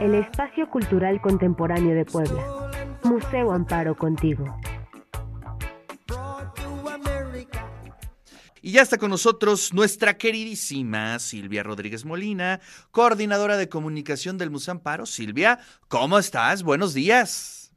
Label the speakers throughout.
Speaker 1: el espacio cultural contemporáneo de Puebla. Museo Amparo contigo.
Speaker 2: Y ya está con nosotros nuestra queridísima Silvia Rodríguez Molina, coordinadora de comunicación del Museo Amparo. Silvia, ¿cómo estás? Buenos días.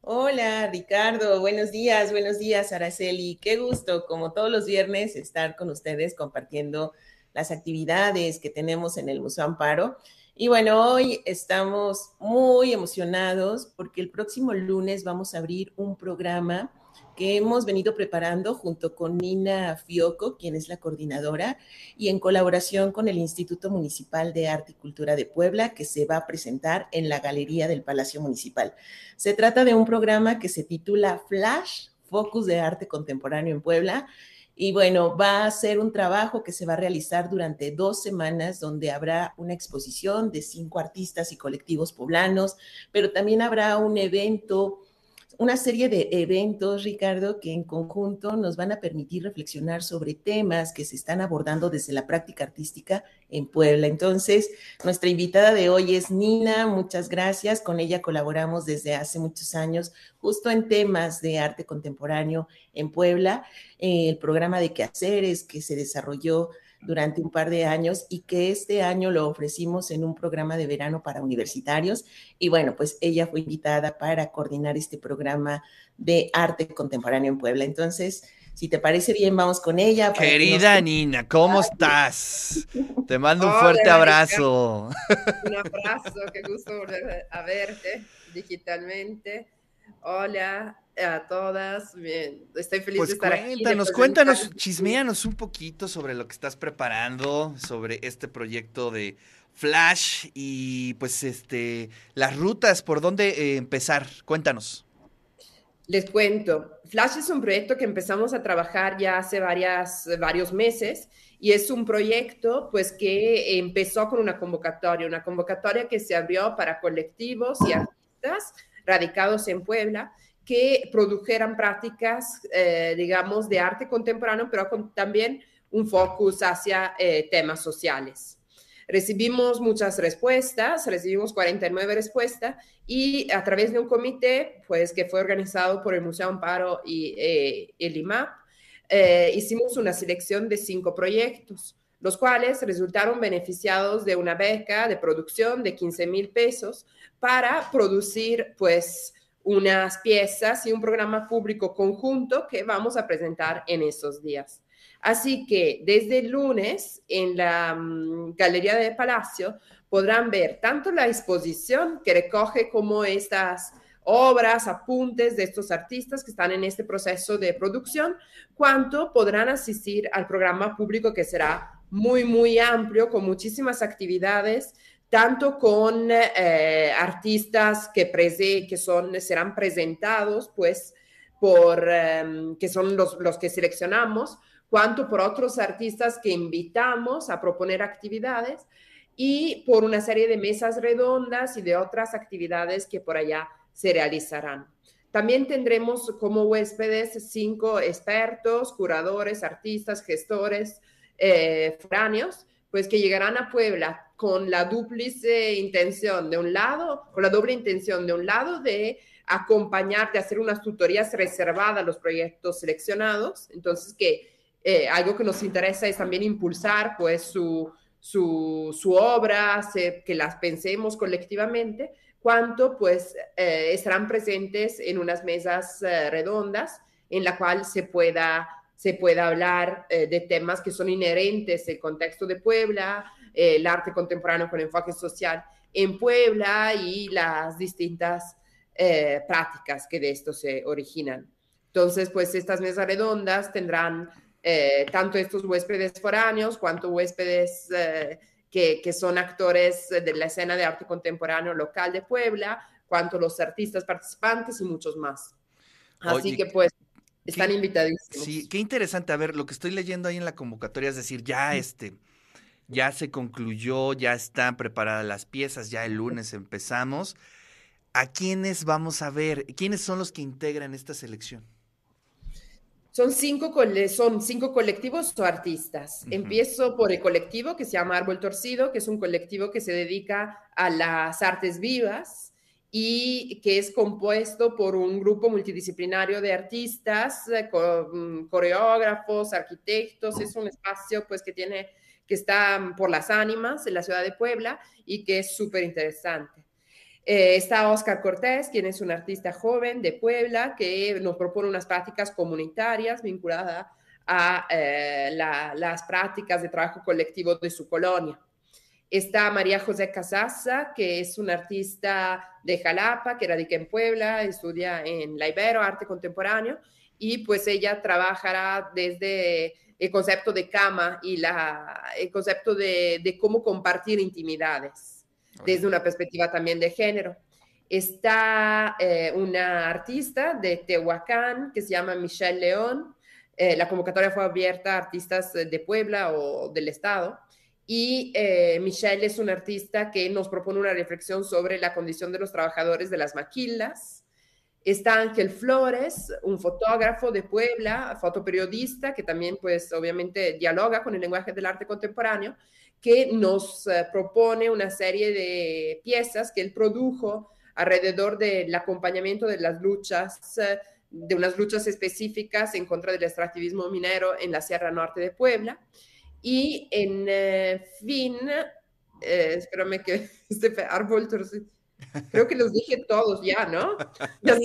Speaker 3: Hola, Ricardo. Buenos días, buenos días, Araceli. Qué gusto, como todos los viernes, estar con ustedes compartiendo las actividades que tenemos en el Museo Amparo. Y bueno, hoy estamos muy emocionados porque el próximo lunes vamos a abrir un programa que hemos venido preparando junto con Nina Fioco, quien es la coordinadora, y en colaboración con el Instituto Municipal de Arte y Cultura de Puebla, que se va a presentar en la Galería del Palacio Municipal. Se trata de un programa que se titula Flash, Focus de Arte Contemporáneo en Puebla, y bueno, va a ser un trabajo que se va a realizar durante dos semanas donde habrá una exposición de cinco artistas y colectivos poblanos, pero también habrá un evento una serie de eventos, Ricardo, que en conjunto nos van a permitir reflexionar sobre temas que se están abordando desde la práctica artística en Puebla. Entonces, nuestra invitada de hoy es Nina, muchas gracias. Con ella colaboramos desde hace muchos años justo en temas de arte contemporáneo en Puebla. El programa de quehaceres que se desarrolló durante un par de años y que este año lo ofrecimos en un programa de verano para universitarios. Y bueno, pues ella fue invitada para coordinar este programa de arte contemporáneo en Puebla. Entonces, si te parece bien, vamos con ella.
Speaker 2: Querida Nina, ¿cómo estás? Te mando un fuerte abrazo.
Speaker 4: Un abrazo, qué gusto volver a verte digitalmente. Hola, a todas. Bien, estoy feliz
Speaker 2: pues
Speaker 4: de estar
Speaker 2: cuéntanos, aquí. Cuéntanos, cuéntanos, chismeanos un poquito sobre lo que estás preparando, sobre este proyecto de Flash y pues este las rutas por dónde eh, empezar. Cuéntanos.
Speaker 4: Les cuento. Flash es un proyecto que empezamos a trabajar ya hace varias, varios meses y es un proyecto pues que empezó con una convocatoria, una convocatoria que se abrió para colectivos y artistas radicados en Puebla que produjeran prácticas, eh, digamos, de arte contemporáneo, pero con también un focus hacia eh, temas sociales. Recibimos muchas respuestas, recibimos 49 respuestas y a través de un comité, pues que fue organizado por el Museo Amparo y eh, el IMAP, hicimos una selección de cinco proyectos, los cuales resultaron beneficiados de una beca de producción de 15 mil pesos para producir, pues, unas piezas y un programa público conjunto que vamos a presentar en esos días. Así que desde el lunes en la mm, Galería de Palacio podrán ver tanto la exposición que recoge como estas obras, apuntes de estos artistas que están en este proceso de producción, cuanto podrán asistir al programa público que será muy, muy amplio, con muchísimas actividades tanto con eh, artistas que, que son, serán presentados, pues, por, em, que son los, los que seleccionamos, cuanto por otros artistas que invitamos a proponer actividades y por una serie de mesas redondas y de otras actividades que por allá se realizarán. También tendremos como huéspedes cinco expertos, curadores, artistas, gestores, eh, foráneos, pues que llegarán a Puebla con la duplice intención de un lado, con la doble intención de un lado de acompañar, de hacer unas tutorías reservadas a los proyectos seleccionados. Entonces, que eh, algo que nos interesa es también impulsar pues su, su, obra, que las pensemos colectivamente, cuanto pues eh, estarán presentes en unas mesas eh, redondas en la cual se pueda, se pueda hablar de temas que son inherentes al contexto de Puebla, eh, el arte contemporáneo con enfoque social en Puebla y las distintas eh, prácticas que de esto se originan. Entonces, pues estas mesas redondas tendrán eh, tanto estos huéspedes foráneos cuanto huéspedes que, que, son actores de la escena de arte contemporáneo local de Puebla, cuanto los artistas participantes y muchos más. Así que pues están invitadísimos.
Speaker 2: Sí, qué interesante. A ver, lo que estoy leyendo ahí en la convocatoria es decir, ya este ya se concluyó, ya están preparadas las piezas, ya el lunes empezamos. ¿A quiénes vamos a ver? ¿Quiénes son los que integran esta selección?
Speaker 4: Son cinco, son cinco colectivos o artistas. Empiezo por el colectivo que se llama Árbol Torcido, que es un colectivo que se dedica a las artes vivas y que es compuesto por un grupo multidisciplinario de artistas, eh, mm, coreógrafos, arquitectos. Es un espacio pues que tiene que está por las ánimas en la ciudad de Puebla y que es súper interesante. Eh, está Oscar Cortés, quien es un artista joven de Puebla que nos propone unas prácticas comunitarias vinculadas a eh, las prácticas de trabajo colectivo de su colonia. Está María José Casaza, que es una artista de Jalapa, que radica en Puebla, estudia en la Ibero, arte contemporáneo, y pues ella trabajará desde el concepto de cama y la, el concepto de, de cómo compartir intimidades desde una perspectiva también de género. Está eh, una artista de Tehuacán que se llama Michelle León. Eh, la convocatoria fue abierta a artistas de Puebla o del Estado. Y eh, Michelle es una artista que nos propone una reflexión sobre la condición de los trabajadores de las maquilas. Está Ángel Flores, un fotógrafo de Puebla, fotoperiodista, que también, pues, obviamente dialoga con el lenguaje del arte contemporáneo que nos eh, propone una serie de piezas que él produjo alrededor del acompañamiento de las luchas, eh, de unas luchas específicas en contra del extractivismo minero en la Sierra Norte de Puebla. Y en eh, fin, espérame que este árbol, creo que los dije todos ya, ¿no?
Speaker 2: Ya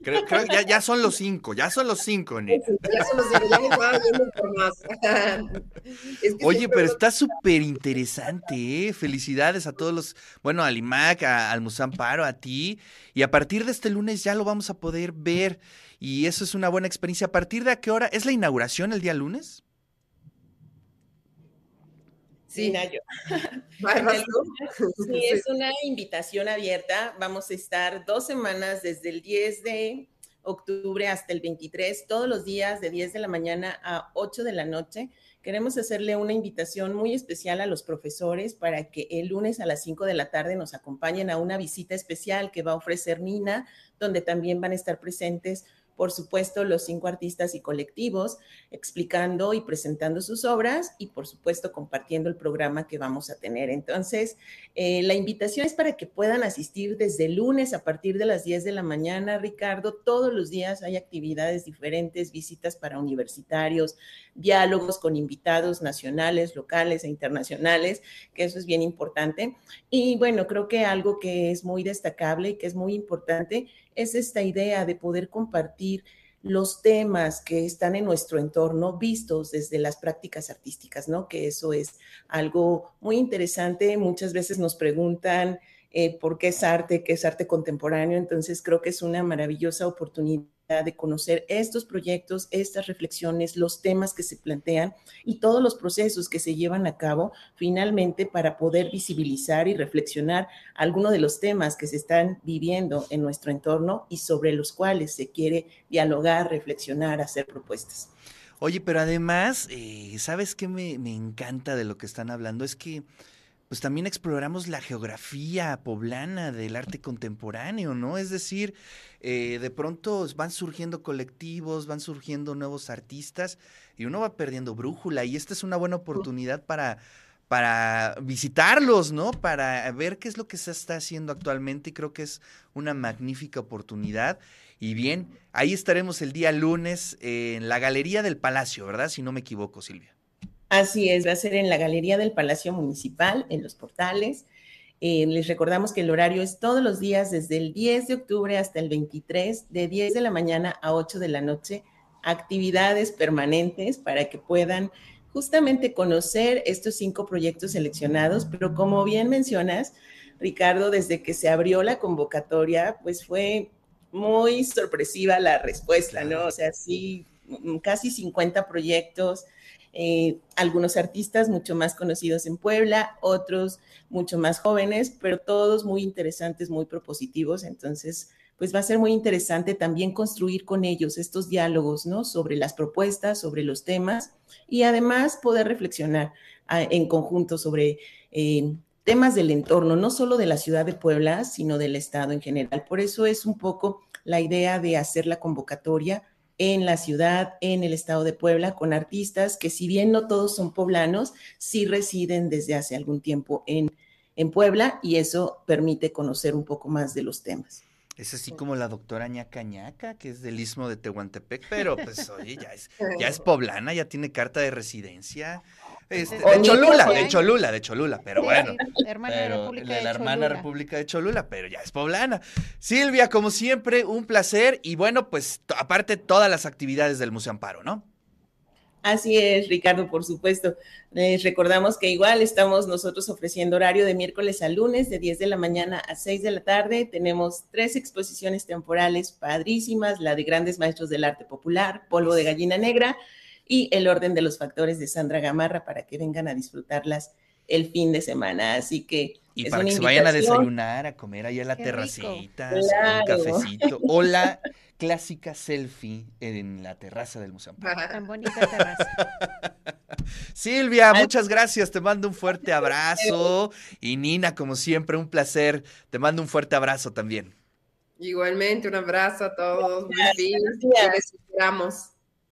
Speaker 2: Creo, que ya, son los cinco, ya son los cinco, Ya son los cinco, ya por más. Oye, pero está súper interesante, ¿eh? Felicidades a todos los, bueno, al IMAC, al Musamparo, a ti. Y a partir de este lunes ya lo vamos a poder ver. Y eso es una buena experiencia. ¿A partir de a qué hora? ¿Es la inauguración el día lunes?
Speaker 3: Sí, Nayo. sí, es una invitación abierta. Vamos a estar dos semanas desde el 10 de octubre hasta el 23, todos los días de 10 de la mañana a 8 de la noche. Queremos hacerle una invitación muy especial a los profesores para que el lunes a las 5 de la tarde nos acompañen a una visita especial que va a ofrecer Nina, donde también van a estar presentes por supuesto, los cinco artistas y colectivos explicando y presentando sus obras y, por supuesto, compartiendo el programa que vamos a tener. Entonces, eh, la invitación es para que puedan asistir desde el lunes a partir de las 10 de la mañana, Ricardo. Todos los días hay actividades diferentes, visitas para universitarios, diálogos con invitados nacionales, locales e internacionales, que eso es bien importante. Y bueno, creo que algo que es muy destacable y que es muy importante es esta idea de poder compartir los temas que están en nuestro entorno vistos desde las prácticas artísticas, ¿no? Que eso es algo muy interesante. Muchas veces nos preguntan eh, por qué es arte, qué es arte contemporáneo, entonces creo que es una maravillosa oportunidad de conocer estos proyectos, estas reflexiones, los temas que se plantean y todos los procesos que se llevan a cabo finalmente para poder visibilizar y reflexionar algunos de los temas que se están viviendo en nuestro entorno y sobre los cuales se quiere dialogar, reflexionar, hacer propuestas.
Speaker 2: Oye, pero además, eh, ¿sabes qué me, me encanta de lo que están hablando? Es que pues también exploramos la geografía poblana del arte contemporáneo, ¿no? Es decir, eh, de pronto van surgiendo colectivos, van surgiendo nuevos artistas y uno va perdiendo brújula y esta es una buena oportunidad para, para visitarlos, ¿no? Para ver qué es lo que se está haciendo actualmente y creo que es una magnífica oportunidad. Y bien, ahí estaremos el día lunes en la Galería del Palacio, ¿verdad? Si no me equivoco, Silvia.
Speaker 3: Así es, va a ser en la Galería del Palacio Municipal, en los portales. Eh, les recordamos que el horario es todos los días desde el 10 de octubre hasta el 23, de 10 de la mañana a 8 de la noche, actividades permanentes para que puedan justamente conocer estos cinco proyectos seleccionados, pero como bien mencionas, Ricardo, desde que se abrió la convocatoria, pues fue muy sorpresiva la respuesta, ¿no? O sea, sí, casi 50 proyectos, eh, algunos artistas mucho más conocidos en Puebla, otros mucho más jóvenes, pero todos muy interesantes, muy propositivos. Entonces, pues va a ser muy interesante también construir con ellos estos diálogos, ¿no? Sobre las propuestas, sobre los temas y además poder reflexionar ah, en conjunto sobre eh, temas del entorno, no solo de la ciudad de Puebla, sino del Estado en general. Por eso es un poco la idea de hacer la convocatoria en la ciudad, en el estado de Puebla, con artistas que si bien no todos son poblanos, sí residen desde hace algún tiempo en, en Puebla y eso permite conocer un poco más de los temas.
Speaker 2: Es así como la doctora ñaca ñaca, que es del istmo de Tehuantepec, pero pues oye, ya es, ya es poblana, ya tiene carta de residencia. Este, de Cholula, de Cholula, de Cholula, pero bueno.
Speaker 5: Hermana
Speaker 2: pero,
Speaker 5: República
Speaker 2: de
Speaker 5: de
Speaker 2: la hermana
Speaker 5: Cholula.
Speaker 2: República de Cholula, pero ya es poblana. Silvia, como siempre, un placer y bueno, pues aparte todas las actividades del Museo Amparo, ¿no?
Speaker 3: Así es, Ricardo, por supuesto. Les recordamos que igual estamos nosotros ofreciendo horario de miércoles a lunes, de 10 de la mañana a 6 de la tarde. Tenemos tres exposiciones temporales padrísimas, la de grandes maestros del arte popular, Polvo de Gallina Negra y El Orden de los Factores de Sandra Gamarra para que vengan a disfrutarlas el fin de semana. Así que
Speaker 2: Y
Speaker 3: es
Speaker 2: para
Speaker 3: una
Speaker 2: que se vayan a desayunar, a comer ahí a la
Speaker 5: Qué
Speaker 2: terracita,
Speaker 3: Claro.
Speaker 2: un cafecito, o la clásica selfie en la terraza del Museo.
Speaker 5: Tan bonita terraza.
Speaker 2: Silvia, muchas gracias, te mando un fuerte abrazo. Y Nina, como siempre, un placer, te mando un fuerte abrazo también.
Speaker 4: Igualmente, un abrazo a todos. Buen fin.
Speaker 3: Gracias.
Speaker 4: Les esperamos.